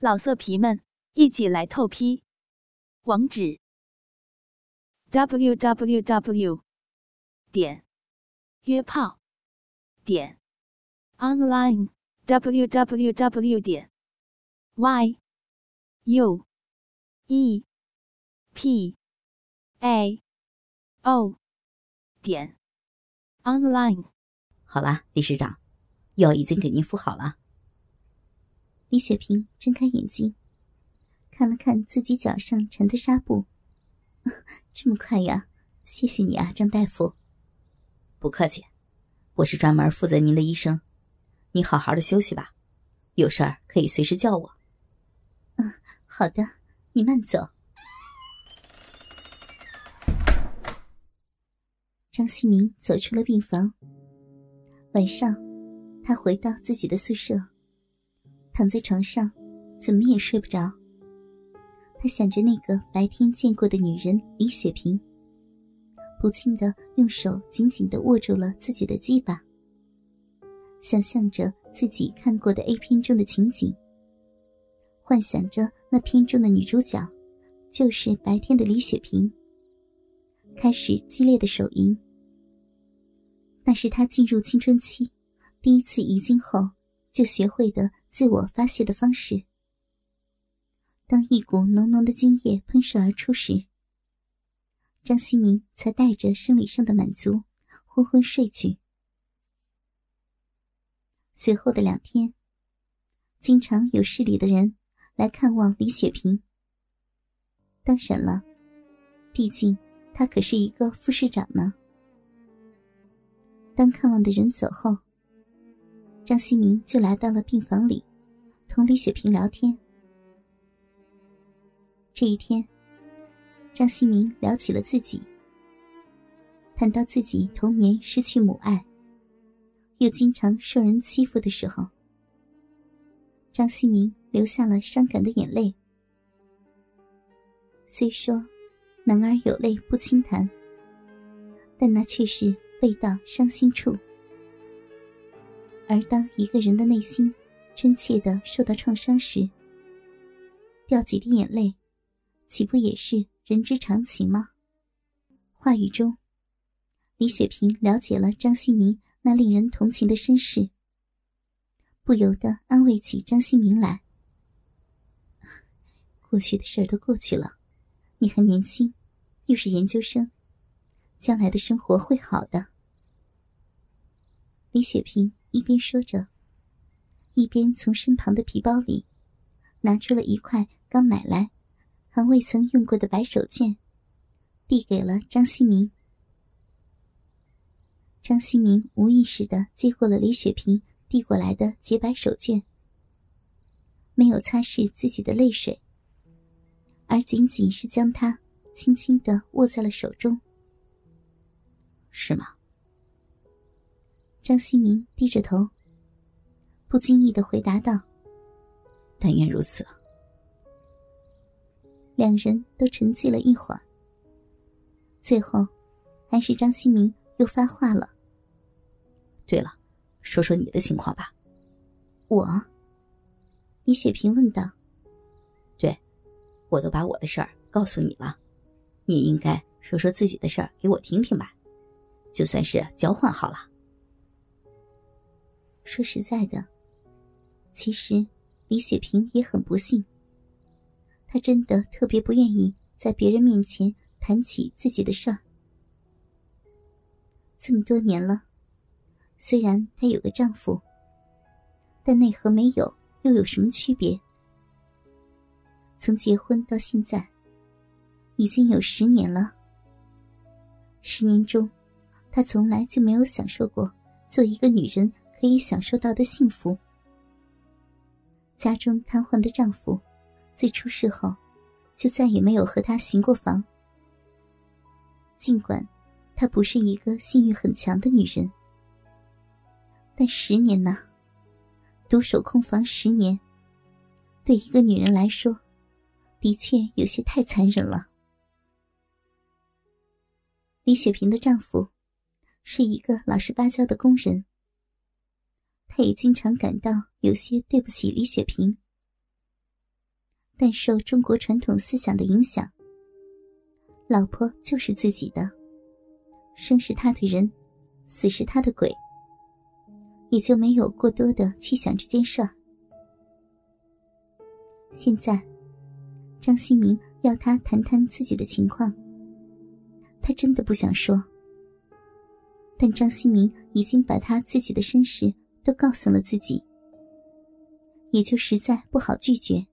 老色皮们，一起来透批！网址：w w w 点约炮点 online w w w 点 y u e p a o 点 online。好了，李市长，药已经给您敷好了。李雪萍睁开眼睛，看了看自己脚上缠的纱布，这么快呀？谢谢你啊，张大夫。不客气，我是专门负责您的医生。你好好的休息吧，有事儿可以随时叫我。嗯，好的，你慢走。张希明走出了病房。晚上，他回到自己的宿舍。躺在床上，怎么也睡不着。他想着那个白天见过的女人李雪萍，不禁的用手紧紧的握住了自己的鸡巴，想象着自己看过的 A 片中的情景，幻想着那片中的女主角就是白天的李雪萍，开始激烈的手淫。那是他进入青春期第一次遗精后。就学会的自我发泄的方式。当一股浓浓的精液喷射而出时，张新明才带着生理上的满足昏昏睡去。随后的两天，经常有市里的人来看望李雪萍。当然了，毕竟他可是一个副市长呢。当看望的人走后。张新明就来到了病房里，同李雪萍聊天。这一天，张新明聊起了自己，谈到自己童年失去母爱，又经常受人欺负的时候，张新明流下了伤感的眼泪。虽说“男儿有泪不轻弹”，但那却是未到伤心处。而当一个人的内心真切的受到创伤时，掉几滴眼泪，岂不也是人之常情吗？话语中，李雪萍了解了张新明那令人同情的身世，不由得安慰起张新明来。过去的事儿都过去了，你还年轻，又是研究生，将来的生活会好的。李雪萍。一边说着，一边从身旁的皮包里拿出了一块刚买来、还未曾用过的白手绢，递给了张新明。张新明无意识的接过了李雪萍递过来的洁白手绢，没有擦拭自己的泪水，而仅仅是将它轻轻的握在了手中。是吗？张新明低着头，不经意的回答道：“但愿如此。”两人都沉寂了一会儿，最后，还是张新明又发话了：“对了，说说你的情况吧。”我，李雪萍问道：“对，我都把我的事儿告诉你了，你应该说说自己的事儿给我听听吧，就算是交换好了。”说实在的，其实李雪萍也很不幸。她真的特别不愿意在别人面前谈起自己的事儿。这么多年了，虽然她有个丈夫，但那和没有又有什么区别？从结婚到现在，已经有十年了。十年中，她从来就没有享受过做一个女人。可以享受到的幸福。家中瘫痪的丈夫，自出事后，就再也没有和她行过房。尽管她不是一个性欲很强的女人，但十年呐，独守空房十年，对一个女人来说，的确有些太残忍了。李雪萍的丈夫，是一个老实巴交的工人。他也经常感到有些对不起李雪萍。但受中国传统思想的影响，老婆就是自己的，生是他的人，死是他的鬼，也就没有过多的去想这件事。现在，张新明要他谈谈自己的情况，他真的不想说，但张新明已经把他自己的身世都告诉了自己，也就实在不好拒绝。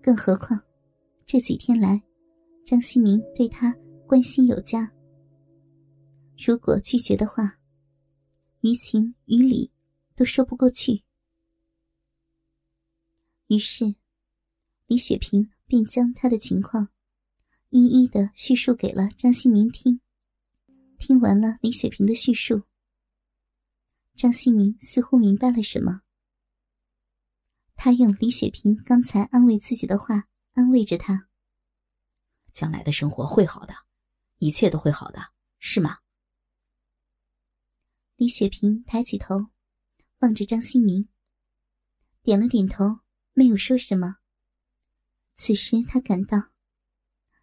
更何况，这几天来，张新明对他关心有加。如果拒绝的话，于情于理都说不过去。于是，李雪萍便将他的情况一一的叙述给了张新明听。听完了李雪萍的叙述，张新明似乎明白了什么。他用李雪萍刚才安慰自己的话安慰着他：“将来的生活会好的，一切都会好的，是吗？”李雪萍抬起头，望着张新明，点了点头，没有说什么。此时他感到，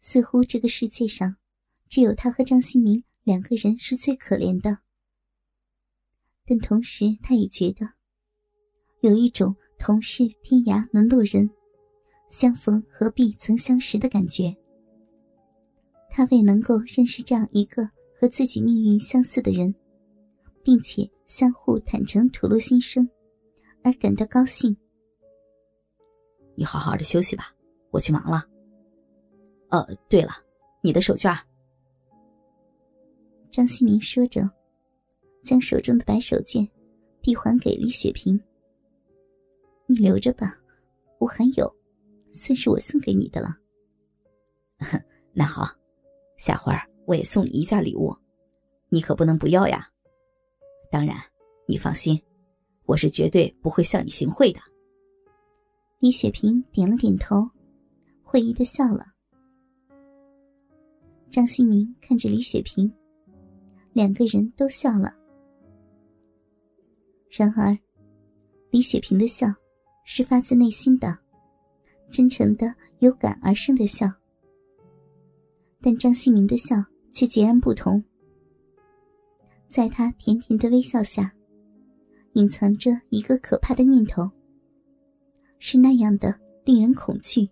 似乎这个世界上只有他和张新明两个人是最可怜的，但同时他也觉得有一种。同是天涯沦落人，相逢何必曾相识的感觉。他为能够认识这样一个和自己命运相似的人，并且相互坦诚吐露心声，而感到高兴。你好好的休息吧，我去忙了。呃，对了，你的手绢。张新明说着，将手中的白手绢递还给李雪萍。你留着吧，我还有，算是我送给你的了。那好，下回我也送你一件礼物，你可不能不要呀。当然，你放心，我是绝对不会向你行贿的。李雪萍点了点头，会意的笑了。张新明看着李雪萍，两个人都笑了。然而，李雪萍的笑。是发自内心的、真诚的、有感而生的笑，但张新明的笑却截然不同。在他甜甜的微笑下，隐藏着一个可怕的念头，是那样的令人恐惧。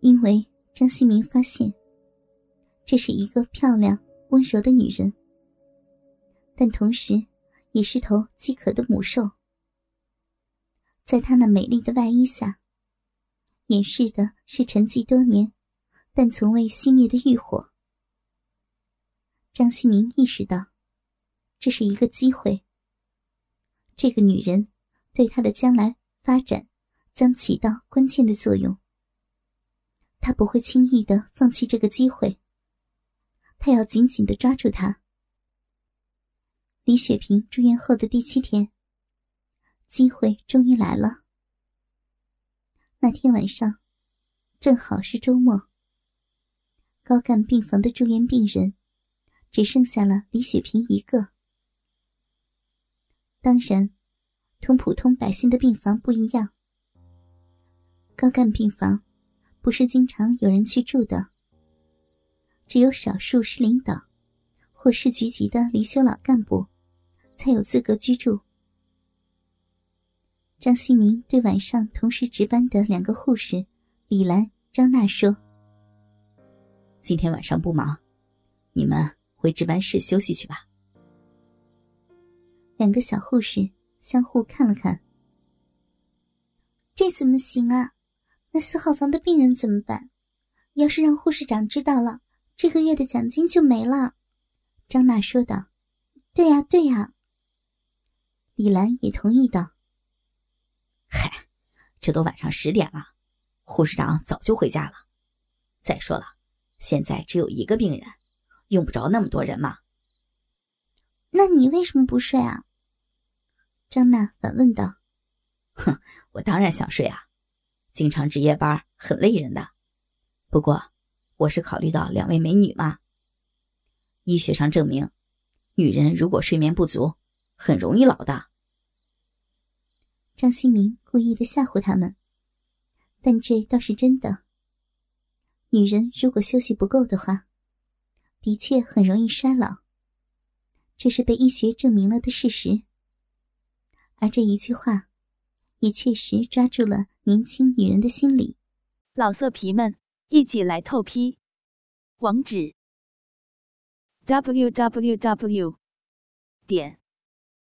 因为张新明发现，这是一个漂亮温柔的女人，但同时也是头饥渴的母兽。在她那美丽的外衣下，掩饰的是沉寂多年但从未熄灭的欲火。张新明意识到，这是一个机会。这个女人对他的将来发展将起到关键的作用。他不会轻易的放弃这个机会。他要紧紧的抓住她。李雪萍住院后的第七天。机会终于来了。那天晚上，正好是周末。高干病房的住院病人，只剩下了李雪萍一个。当然，同普通百姓的病房不一样。高干病房不是经常有人去住的，只有少数市领导或市局级的离休老干部才有资格居住。张新明对晚上同时值班的两个护士李兰、张娜说：“今天晚上不忙，你们回值班室休息去吧。”两个小护士相互看了看：“这怎么行啊？那四号房的病人怎么办？要是让护士长知道了，这个月的奖金就没了。”张娜说道：“对呀，对呀。”李兰也同意道。嗨，这都晚上十点了，护士长早就回家了。再说了，现在只有一个病人，用不着那么多人嘛。那你为什么不睡啊？张娜反问道。哼，我当然想睡啊，经常值夜班很累人的。不过，我是考虑到两位美女嘛。医学上证明，女人如果睡眠不足，很容易老的。张新明故意的吓唬他们，但这倒是真的。女人如果休息不够的话，的确很容易衰老，这是被医学证明了的事实。而这一句话，也确实抓住了年轻女人的心理。老色皮们，一起来透批！网址：w w w. 点